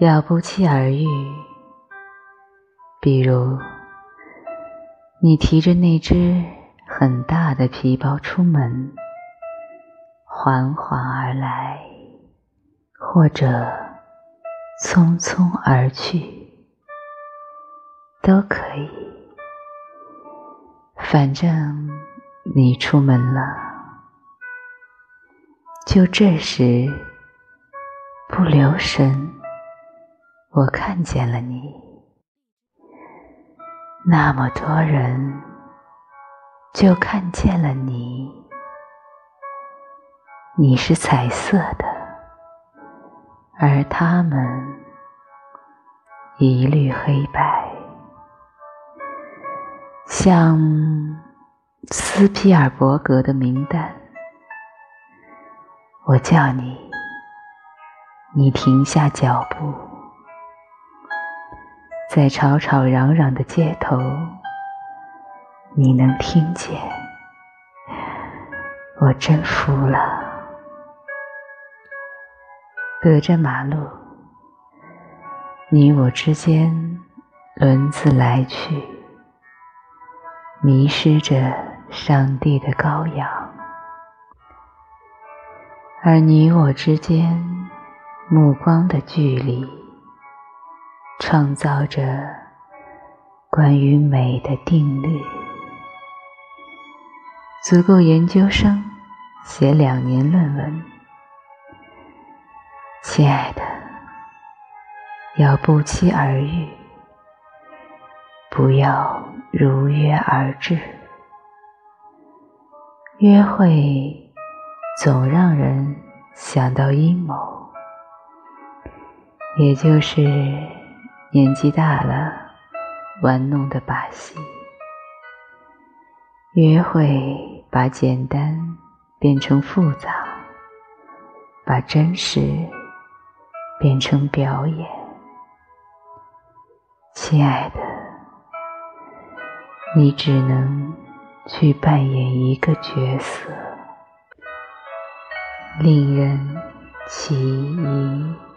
要不期而遇。比如，你提着那只很大的皮包出门，缓缓而来，或者匆匆而去，都可以。反正你出门了，就这时不留神，我看见了你。那么多人，就看见了你。你是彩色的，而他们一律黑白，像斯皮尔伯格的名单。我叫你，你停下脚步。在吵吵嚷嚷的街头，你能听见？我真服了。隔着马路，你我之间轮子来去，迷失着上帝的羔羊，而你我之间目光的距离。创造着关于美的定律，足够研究生写两年论文。亲爱的，要不期而遇，不要如约而至。约会总让人想到阴谋，也就是。年纪大了，玩弄的把戏。约会把简单变成复杂，把真实变成表演。亲爱的，你只能去扮演一个角色，令人起疑。